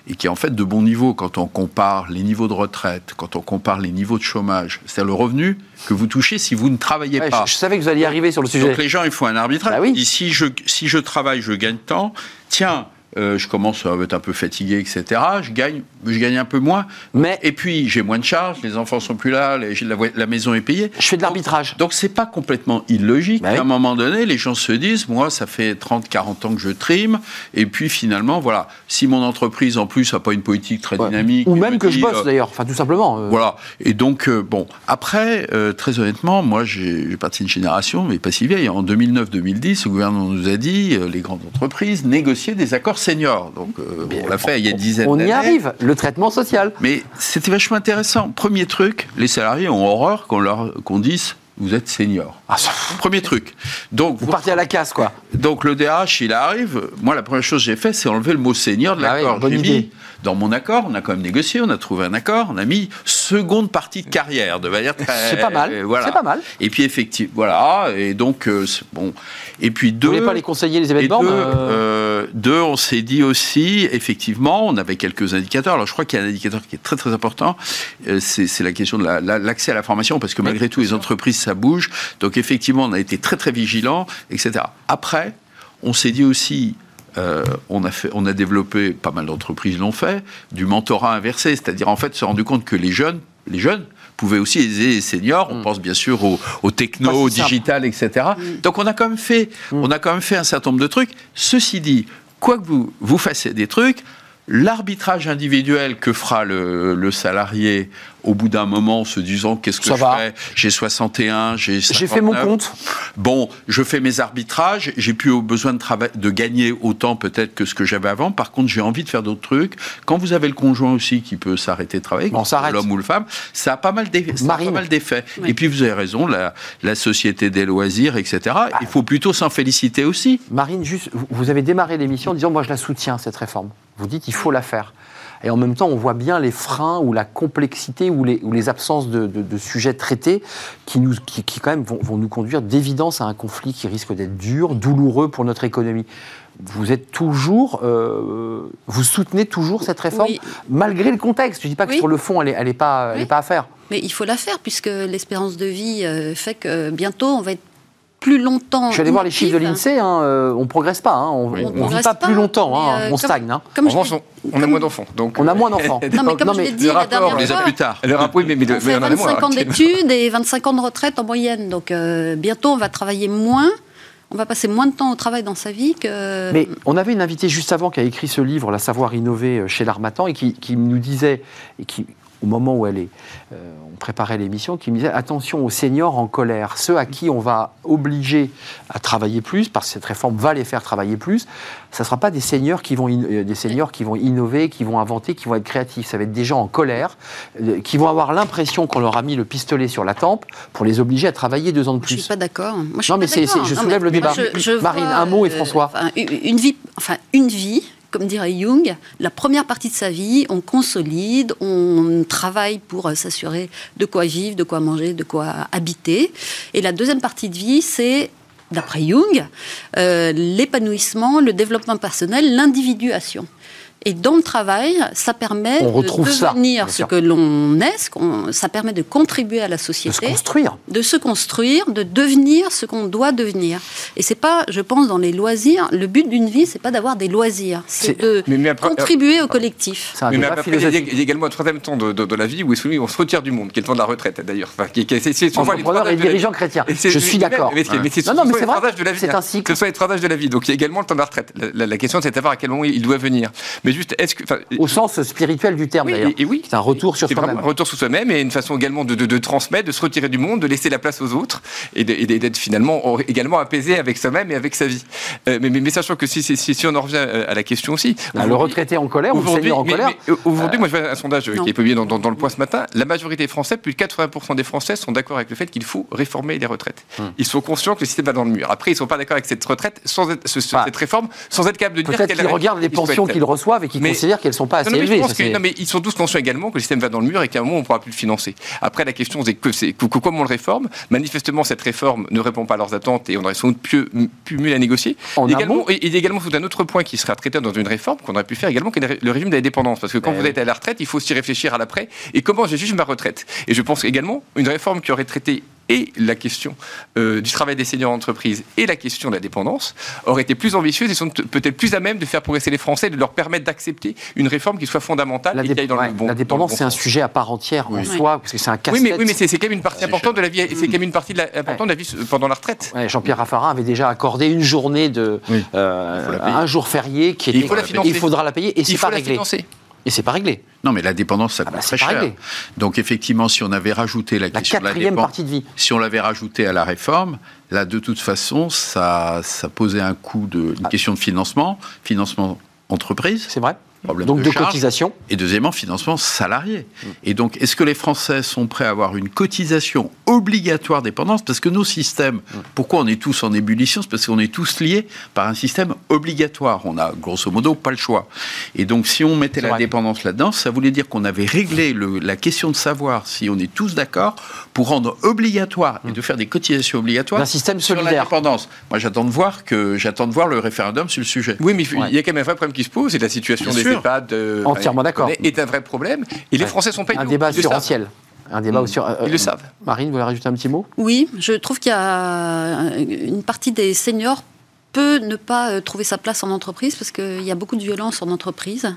D: Et qui est en fait de bon niveau quand on compare les niveaux de retraite, quand on compare les niveaux de chômage. C'est-à-dire le revenu que vous touchez si vous ne travaillez pas.
A: Je, savais que vous alliez arriver sur le sujet.
D: Donc les gens, il faut un arbitrage.
A: Bah oui.
D: si je, si je travaille, je gagne temps. Tiens, euh, je commence à être un peu fatigué, etc. Je gagne, je gagne un peu moins.
A: Mais
D: et puis j'ai moins de charges, les enfants sont plus là, les, la, la, maison est payée.
A: Je fais de l'arbitrage.
D: Donc c'est pas complètement illogique. Bah à un moment donné, les gens se disent, moi, ça fait 30, 40 ans que je trime, et puis finalement, voilà, si mon entreprise en plus a pas une politique très dynamique,
A: ou même que je bosse euh, d'ailleurs, enfin tout simplement.
D: Euh. Voilà. Et donc bon, après, très honnêtement, moi j'ai parti d'une génération, mais pas si vieille. En 2009-2010, le gouvernement nous a dit, les grandes entreprises négociaient des accords seniors. Donc, euh, on l'a fait il y a une dizaine
A: d'années. On y arrive, le traitement social.
D: Mais c'était vachement intéressant. Premier truc, les salariés ont horreur qu'on leur qu'on dise vous êtes senior. Ah, Premier truc.
A: Donc vous, partez à la casse, quoi.
D: Donc le DRH, il arrive. Moi, la première chose que j'ai fait, c'est enlever le mot senior de ah l'accord. j'ai mis dans mon accord, on a quand même négocié, on a trouvé un accord, on a mis seconde partie de carrière, de manière très.
A: C'est pas mal.
D: Voilà.
A: C'est pas mal.
D: Et puis effectivement, voilà. Et donc euh, bon. Et puis deux. Vous
A: voulez pas les conseiller les événements
D: deux, euh, deux, on s'est dit aussi, effectivement, on avait quelques indicateurs. Alors je crois qu'il y a un indicateur qui est très très important. Euh, c'est la question de l'accès à la formation, parce que malgré tout, les entreprises ça bouge. Donc effectivement, on a été très très vigilants, etc. Après, on s'est dit aussi euh, on, a fait, on a développé, pas mal d'entreprises l'ont fait, du mentorat inversé, c'est-à-dire en fait se rendu compte que les jeunes, les jeunes pouvaient aussi aider les seniors. On mm. pense bien sûr aux, techno, au digital, etc. Mm. Donc on a quand même fait, mm. on a quand même fait un certain nombre de trucs. Ceci dit, quoi que vous vous fassiez des trucs, l'arbitrage individuel que fera le, salarié au bout d'un moment en se disant qu'est-ce que je fais? J'ai 61, j'ai
A: J'ai fait mon compte.
D: Bon, je fais mes arbitrages, j'ai plus besoin de, de gagner autant peut-être que ce que j'avais avant. Par contre, j'ai envie de faire d'autres trucs. Quand vous avez le conjoint aussi qui peut s'arrêter de travailler, l'homme ou le femme, ça a pas mal d'effets. Et puis vous avez raison, la, la société des loisirs, etc. Ah. Il faut plutôt s'en féliciter aussi.
A: Marine, juste, vous avez démarré l'émission en disant moi je la soutiens cette réforme. Vous dites il faut la faire. Et en même temps, on voit bien les freins ou la complexité ou les, ou les absences de, sujets traités qui, nous, qui, quand même vont, nous conduire d'évidence à un conflit qui risque d'être dur, douloureux pour notre économie. Vous êtes toujours, euh, vous soutenez toujours cette réforme malgré le contexte. Je ne dis pas que sur le fond, elle n'est pas, pas à faire.
F: Mais il faut la faire puisque l'espérance de vie euh, fait que bientôt on va être plus longtemps.
A: Je suis allé voir les chiffres de l'INSEE, hein, euh, on ne progresse pas, hein, on ne vit pas, plus longtemps, hein, euh, on stagne. Hein.
E: Comme en on, a moins d'enfants. Donc...
A: On a moins d'enfants.
F: non, mais comme je l'ai dit la dernière
D: les a plus tard.
F: Le rapport, mais, mais, on fait 25 ans d'études et 25 ans de retraite en moyenne. Donc euh, bientôt, on va travailler moins. On va passer moins de temps au travail dans sa vie que.
A: Mais on avait une invitée juste avant qui a écrit ce livre, La savoir innover chez l'Armatan, et qui, qui, nous disait, et qui, au moment où elle est, euh, on préparait l'émission, qui me disait attention aux seniors en colère, ceux à qui on va obliger à travailler plus, parce que cette réforme va les faire travailler plus. Ça ne sera pas des seniors qui vont, euh, des seniors qui vont innover, qui vont inventer, qui vont être créatifs. Ça va être des gens en colère, euh, qui vont avoir l'impression qu'on leur a mis le pistolet sur la tempe pour les obliger à travailler deux ans de plus. Je
F: ne suis pas d'accord.
A: Non, mais je soulève le débat. Marine, un mot et François.
F: une vie, enfin une vie comme dirait Jung, la première partie de sa vie, on consolide, on travaille pour s'assurer de quoi vivre, de quoi manger, de quoi habiter. Et la deuxième partie de vie, c'est d'après Jung, euh, l'épanouissement, le développement personnel, l'individuation. Et dans le travail, ça permet de devenir ce que l'on est, ça permet de contribuer à la société. De
A: se construire.
F: De se construire, de devenir ce qu'on doit devenir. Et c'est pas, je pense, dans les loisirs, le but d'une vie, c'est pas d'avoir des loisirs, c'est de contribuer au collectif.
E: Mais, mais après, il, y a, également un troisième temps de, la vie où on se retire du monde, qui est le temps de la retraite d'ailleurs.
A: Enfin, qui, c'est entrepreneur et dirigeant chrétien. Je suis d'accord.
E: Mais, c'est non, non, mais c'est vrai. C'est un cycle. Que ce soit les travail de la vie. Donc il y a également le temps de la retraite. La, question, c'est de savoir à quel moment il doit venir. Mais juste, est-ce que.
A: Au sens spirituel du terme, d'ailleurs. Et, oui. C'est un retour sur soi-même.
E: Un retour sur soi-même et une façon également de, transmettre, de se retirer du monde, de laisser la place aux autres et d'être finalement également apaisé avec soi-même et avec sa vie. Euh, mais, mais, sachant que si, si, si, on en revient euh, à la question aussi.
A: Ah, le retraité en colère ou le en colère
E: Aujourd'hui, moi, je vois un sondage qui est publié dans, le point ce matin. La majorité des Français, plus de 80% des Français sont d'accord avec le fait qu'il faut réformer les retraites. Hum. Ils sont conscients que le système va dans le mur. Après, ils ne sont pas d'accord avec cette retraite, sans bah, cette réforme, sans être capable de dire
A: Peut-être qu'ils regardent les pensions qu'ils reçoivent et qu'ils considèrent qu'elles ne sont pas assez
E: non, mais ils sont tous conscients également que le système va dans le mur et qu'à un moment, on ne pourra plus le financer. Après, la question, c'est que, on le réforme? Manifestement, cette réforme ne répond pas à leurs attentes et on aurait sans doute pu, mieux la négocier. y a également, et, a également tout un autre point qui sera traité dans une réforme qu'on aurait pu faire également, qui est le régime de la dépendance. Parce que quand ben vous êtes à la retraite, il faut aussi réfléchir à l'après et comment j'ai juste ma retraite. Et je pense également une réforme qui aurait traité et la question du travail des seniors en entreprise et la question de la dépendance auraient été plus ambitieuses et sont peut-être plus à même de faire progresser les Français, de leur permettre d'accepter une réforme qui soit fondamentale
A: la
E: et qui aille dans le bon
A: La dépendance, c'est un sujet à part entière en soi, parce que c'est un casse
E: Oui, mais, oui, mais c'est quand même une partie importante de la vie. C'est quand même une partie de la, importante de la vie pendant la retraite.
A: Jean-Pierre Raffarin avait déjà accordé une journée de euh, un jour férié qui était.
E: il, faut la financer.
A: il faudra la payer et c'est pas réglé.
E: Financer.
A: Et c'est pas réglé.
D: Non, mais la dépendance, ça ah coûte bah, très cher. Donc effectivement, si on avait rajouté la,
A: la
D: question
A: de la dépendance, partie de vie.
D: si on l'avait rajouté à la réforme, là, de toute façon, ça, ça posait un coût de, une ah. question de financement, financement entreprise.
A: C'est vrai. Problème donc de, cotisation.
D: Et deuxièmement, financement salarié. Et donc, est-ce que les Français sont prêts à avoir une cotisation obligatoire dépendance? Parce que nos systèmes, mm. pourquoi on est tous en ébullition? C'est parce qu'on est tous liés par un système obligatoire. On a grosso modo pas le choix. Et donc, si on mettait la dépendance là-dedans, ça voulait dire qu'on avait réglé le, la question de savoir si on est tous d'accord pour rendre obligatoire et mm. de faire des cotisations obligatoires
A: un système solidaire. la
D: dépendance. Moi, j'attends de voir que j'attends de voir le référendum sur le sujet.
E: Oui, mais il y a quand même un vrai problème qui se pose, c'est la situation des
A: euh, Entièrement d'accord.
E: Est un vrai problème. Et les Français sont pas
A: Un débat assurantiel. Un débat sur.
E: Euh, Ils le savent.
A: Marine, vous voulez rajouter un petit mot?
F: Oui, je trouve qu'il y a une partie des seniors peut ne pas euh, trouver sa place en entreprise parce qu'il y a beaucoup de violence en entreprise.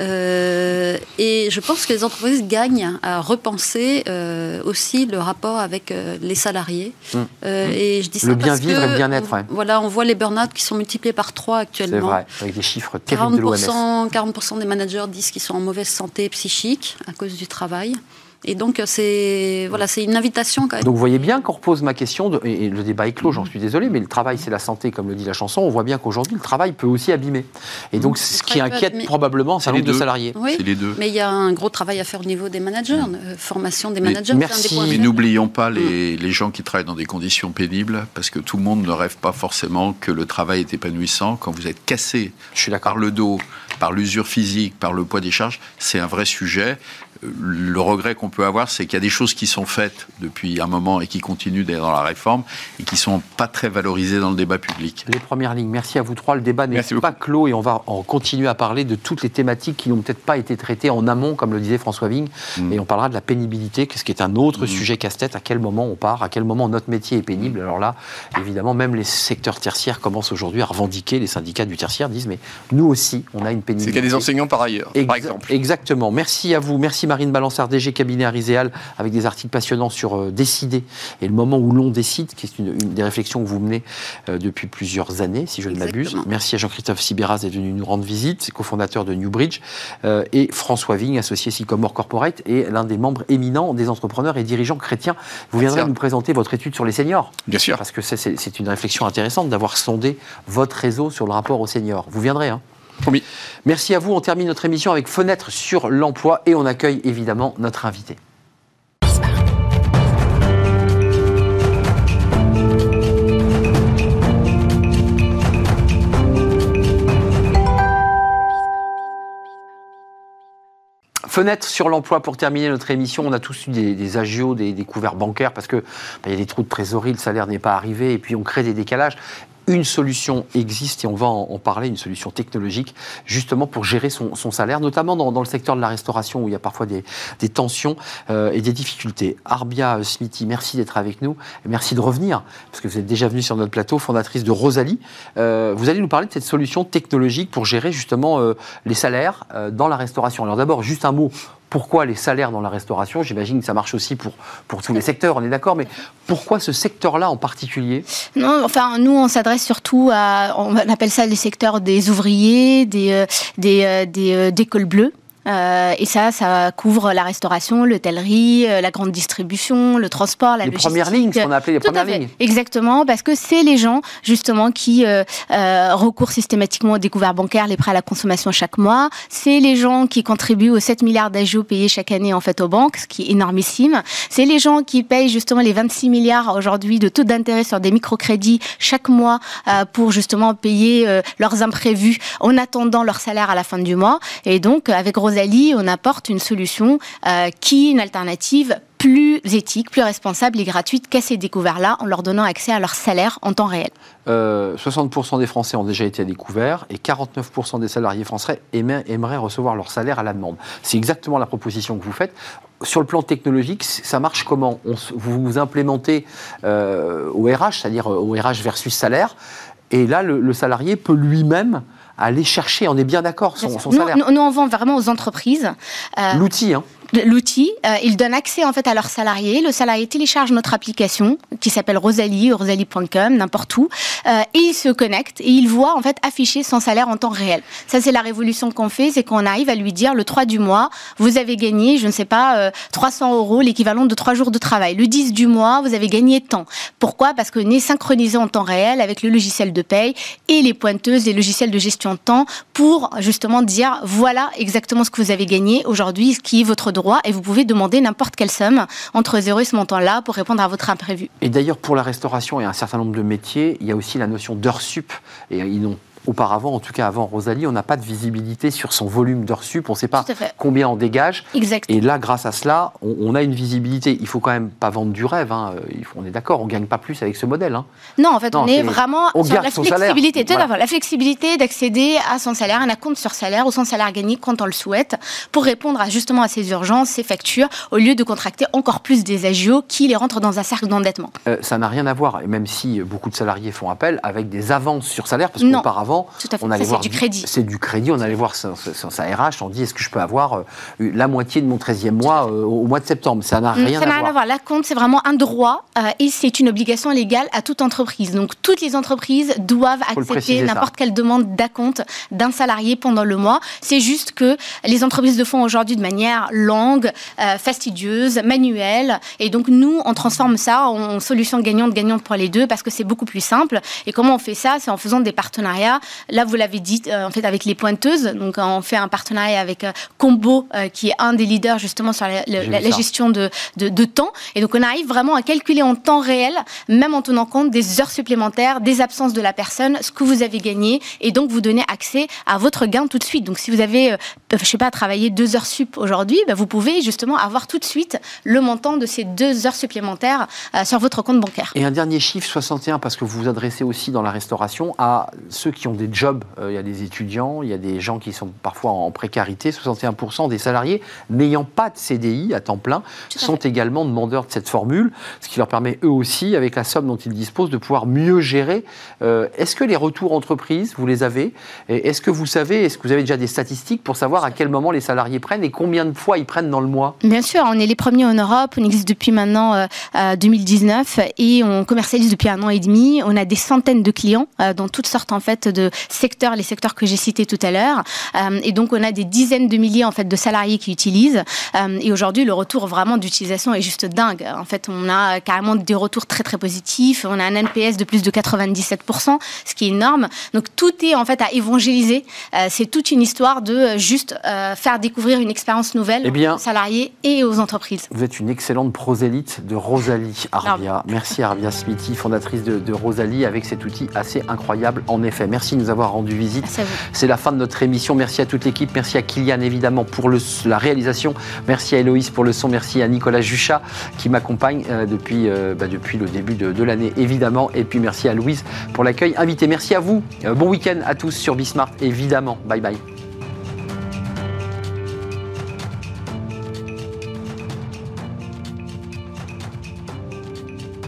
F: Euh, et je pense que les entreprises gagnent à repenser euh, aussi le rapport avec les salariés.
A: Mmh. et je dis ça le bien vivre et le bien-être.
F: Voilà, on voit les burn-out qui sont multipliés par trois actuellement. C'est
A: vrai, avec des chiffres terribles 40%,
F: de 40% des managers disent qu'ils sont en mauvaise santé psychique à cause du travail. Et donc, c'est voilà, c'est une invitation quand même.
A: Donc, vous voyez bien qu'on repose ma question, de, et le débat est clos, j'en suis désolé, mais le travail, c'est la santé, comme le dit la chanson. On voit bien qu'aujourd'hui, le travail peut aussi abîmer. Et donc, ce qui inquiète probablement, c'est un nombre de salariés.
F: Oui, les deux. mais il y a un gros travail à faire au niveau des managers, euh, formation des managers.
A: merci.
D: mais n'oublions pas les, les, gens qui travaillent dans des conditions pénibles, parce que tout le monde ne rêve pas forcément que le travail est épanouissant. Quand vous êtes cassé par le dos, par l'usure physique, par le poids des charges, c'est un vrai sujet le regret qu'on peut avoir, c'est qu'il y a des choses qui sont faites depuis un moment et qui continuent dans la réforme et qui ne sont pas très valorisées dans le débat public.
A: Les premières lignes. Merci à vous trois. Le débat n'est pas clos et on va en continuer à parler de toutes les thématiques qui n'ont peut-être pas été traitées en amont, comme le disait François Vigne. Mm. Et on parlera de la pénibilité, ce qui est un autre mm. sujet casse-tête. À quel moment on part À quel moment notre métier est pénible Alors là, évidemment, même les secteurs tertiaires commencent aujourd'hui à revendiquer. Les syndicats du tertiaire disent mais nous aussi, on a une pénibilité.
E: C'est qu'il y a des enseignants par ailleurs, par exemple.
A: Exactement. Merci à vous. Merci Marine Balançard, DG cabinet Ariséal, avec des articles passionnants sur euh, décider et le moment où l'on décide, qui est une, des réflexions que vous menez euh, depuis plusieurs années, si je ne m'abuse. Merci à Jean-Christophe Sibéras d'être venu nous rendre visite, cofondateur de Newbridge, euh, et François Vigne, associé Sycomore Corporate, et l'un des membres éminents des entrepreneurs et dirigeants chrétiens. Vous viendrez nous présenter votre étude sur les seniors.
E: Bien sûr.
A: Parce que c'est une réflexion intéressante d'avoir sondé votre réseau sur le rapport aux seniors. Vous viendrez, hein Merci à vous. On termine notre émission avec Fenêtre sur l'emploi et on accueille évidemment notre invité. Fenêtre sur l'emploi pour terminer notre émission. On a tous eu des, agios, des, des couverts bancaires parce que bah, il y a des trous de trésorerie, le salaire n'est pas arrivé et puis on crée des décalages une solution existe et on va en, parler, une solution technologique, justement pour gérer son, salaire, notamment dans, le secteur de la restauration où il y a parfois des, tensions euh, et des difficultés. Arbia Smithy, merci d'être avec nous merci de revenir, parce que vous êtes déjà venu sur notre plateau, fondatrice de Rosalie. Euh, vous allez nous parler de cette solution technologique pour gérer justement euh, les salaires dans la restauration. Alors d'abord, juste un mot pourquoi les salaires dans la restauration J'imagine que ça marche aussi pour, pour tous les secteurs, on est d'accord, mais pourquoi ce secteur-là en particulier?
G: Non, enfin, nous, on s'adresse surtout à, on appelle ça les secteurs des ouvriers, des, euh, des, euh, des, euh, des cols bleus. Euh, et ça, ça couvre la restauration, l'hôtellerie, euh, la grande distribution, le transport, la
A: les
G: logistique.
A: premières lignes, ce qu'on a appelé les
G: Tout
A: premières lignes.
G: Exactement, parce que c'est les gens justement qui euh, euh, recourent systématiquement aux découvertes bancaires, les prêts à la consommation chaque mois. C'est les gens qui contribuent aux 7 milliards d'agios payés chaque année en fait aux banques, ce qui est énormissime. C'est les gens qui payent justement les 26 milliards aujourd'hui de taux d'intérêt sur des microcrédits chaque mois euh, pour justement payer euh, leurs imprévus en attendant leur salaire à la fin du mois. Et donc avec On apporte une solution euh, qui est une alternative plus éthique, plus responsable et gratuite qu'à ces découverts-là en leur donnant accès à leur salaire en temps réel.
A: 60% euh, des Français ont déjà été à découvert et 49% des salariés français aimeraient recevoir leur salaire à la demande. C'est exactement la proposition que vous faites. Sur le plan technologique, ça marche comment? Vous vous implémentez euh, au RH, c'est-à-dire au RH versus salaire, et là, le salarié peut lui-même aller chercher, on est bien d'accord, son, salaire.
G: Nous, nous, on vend vraiment aux entreprises.
A: Euh, L'outil, hein
G: l'outil. Euh, il donne accès en fait à leurs salariés. Le salarié télécharge notre application qui s'appelle Rosalie, rosalie.com, n'importe où, euh, et il se connecte et il voit en fait afficher son salaire en temps réel. Ça c'est la révolution qu'on fait, c'est qu'on arrive à lui dire le 3 du mois, vous avez gagné, je ne sais pas, 300 euh, euros, l'équivalent de 3 jours de travail. Le 10 du mois, vous avez gagné tant. Pourquoi? Parce qu'on est synchronisé en temps réel avec le logiciel de paye et les pointeuses, les logiciels de gestion de temps pour justement dire voilà exactement ce que vous avez gagné aujourd'hui, ce qui est votre droit et vous pouvez demander n'importe quelle somme entre 0 et ce montant-là pour répondre à votre imprévu.
A: Et d'ailleurs, pour la restauration et un certain nombre de métiers, il y a aussi la notion d'heure sup. Et ils auparavant, en tout cas avant Rosalie, on n'a pas de visibilité sur son volume d'heures sup, on ne sait pas combien on dégage.
G: Exact.
A: Et là, grâce à cela, on, a une visibilité. Il faut quand même pas vendre du rêve. Hein. on est d'accord, on gagne pas plus avec ce modèle. Hein.
G: Non, en fait, on est, vraiment sur la flexibilité. La flexibilité d'accéder à son salaire, un compte sur salaire ou son salaire gagné quand on le souhaite, pour répondre à, justement à ses urgences, ses factures, au lieu de contracter encore plus des agios qui les rentrent dans un cercle d'endettement.
A: Euh, ça n'a rien à voir, et même si beaucoup de salariés font appel, avec des avances sur salaire, parce qu'auparavant,
G: on allait voir
A: du
G: crédit.
A: C'est du crédit. On allait voir sa, RH, on dit est-ce que je peux avoir euh, la moitié de mon 13e mois euh, au mois de septembre? Ça n'a rien,
G: ça à, rien à voir. La compte, c'est vraiment un droit euh, et c'est une obligation légale à toute entreprise. Donc toutes les entreprises doivent accepter n'importe quelle demande d'acompte d'un salarié pendant le mois. C'est juste que les entreprises le font aujourd'hui de manière longue, fastidieuse, manuelle. Et donc nous, on transforme ça en solution gagnante-gagnante pour les deux parce que c'est beaucoup plus simple. Et comment on fait ça? C'est en faisant des partenariats. Là, vous l'avez dit, euh, en fait, avec les pointeuses. Donc, on fait un partenariat avec euh, Combo, euh, qui est un des leaders justement sur la, gestion de, de, temps. Et donc, on arrive vraiment à calculer en temps réel, même en tenant compte des heures supplémentaires, des absences de la personne, ce que vous avez gagné, et donc vous donner accès à votre gain tout de suite. Donc, si vous avez, je sais pas, travaillé deux heures sup aujourd'hui, bah, vous pouvez justement avoir tout de suite le montant de ces deux heures supplémentaires sur votre compte bancaire.
A: Et un dernier chiffre, 61, parce que vous vous adressez aussi dans la restauration à ceux qui ont des jobs euh, il y a des étudiants, il y a des gens qui sont parfois en précarité. 61% des salariés n'ayant pas de CDI à temps plein sont également demandeurs de cette formule, ce qui leur permet eux aussi, avec la somme dont ils disposent, de pouvoir mieux gérer. Euh, est-ce que les retours entreprises, vous les avez? Est-ce que vous savez, est-ce que vous avez déjà des statistiques pour savoir à quel moment les salariés prennent et combien de fois ils prennent dans le mois?
G: Bien sûr, on est les premiers en Europe, on existe depuis maintenant 2019 euh, et on commercialise depuis un an et demi. On a des centaines de clients dans toutes sortes en fait de secteurs les secteurs que j'ai cités tout à l'heure. Euh, et donc, on a des dizaines de milliers en fait de salariés qui utilisent. Euh, et aujourd'hui, le retour vraiment d'utilisation est juste dingue. En fait, on a carrément des retours très très positifs. On a un NPS de plus de 97%, ce qui est énorme. Donc, tout est en fait à évangéliser. Euh, c'est toute une histoire de juste faire découvrir une expérience nouvelle eh aux salariés et aux entreprises.
A: Vous êtes une excellente prosélite de Rosalie Arbia. Merci Arbia Smithy, fondatrice de, de Rosalie, avec cet outil assez incroyable en effet. Merci de nous avoir rendu visite. C'est la fin de notre émission. Merci à toute l'équipe. Merci à Kylian, évidemment, pour le, la réalisation. Merci à Héloïse pour le son. Merci à Nicolas Juchat qui m'accompagne euh, depuis, euh, bah, depuis le début de, l'année, évidemment. Et puis merci à Louise pour l'accueil invité. Merci à vous. Euh, bon week-end à tous sur Bismart, évidemment. Bye bye.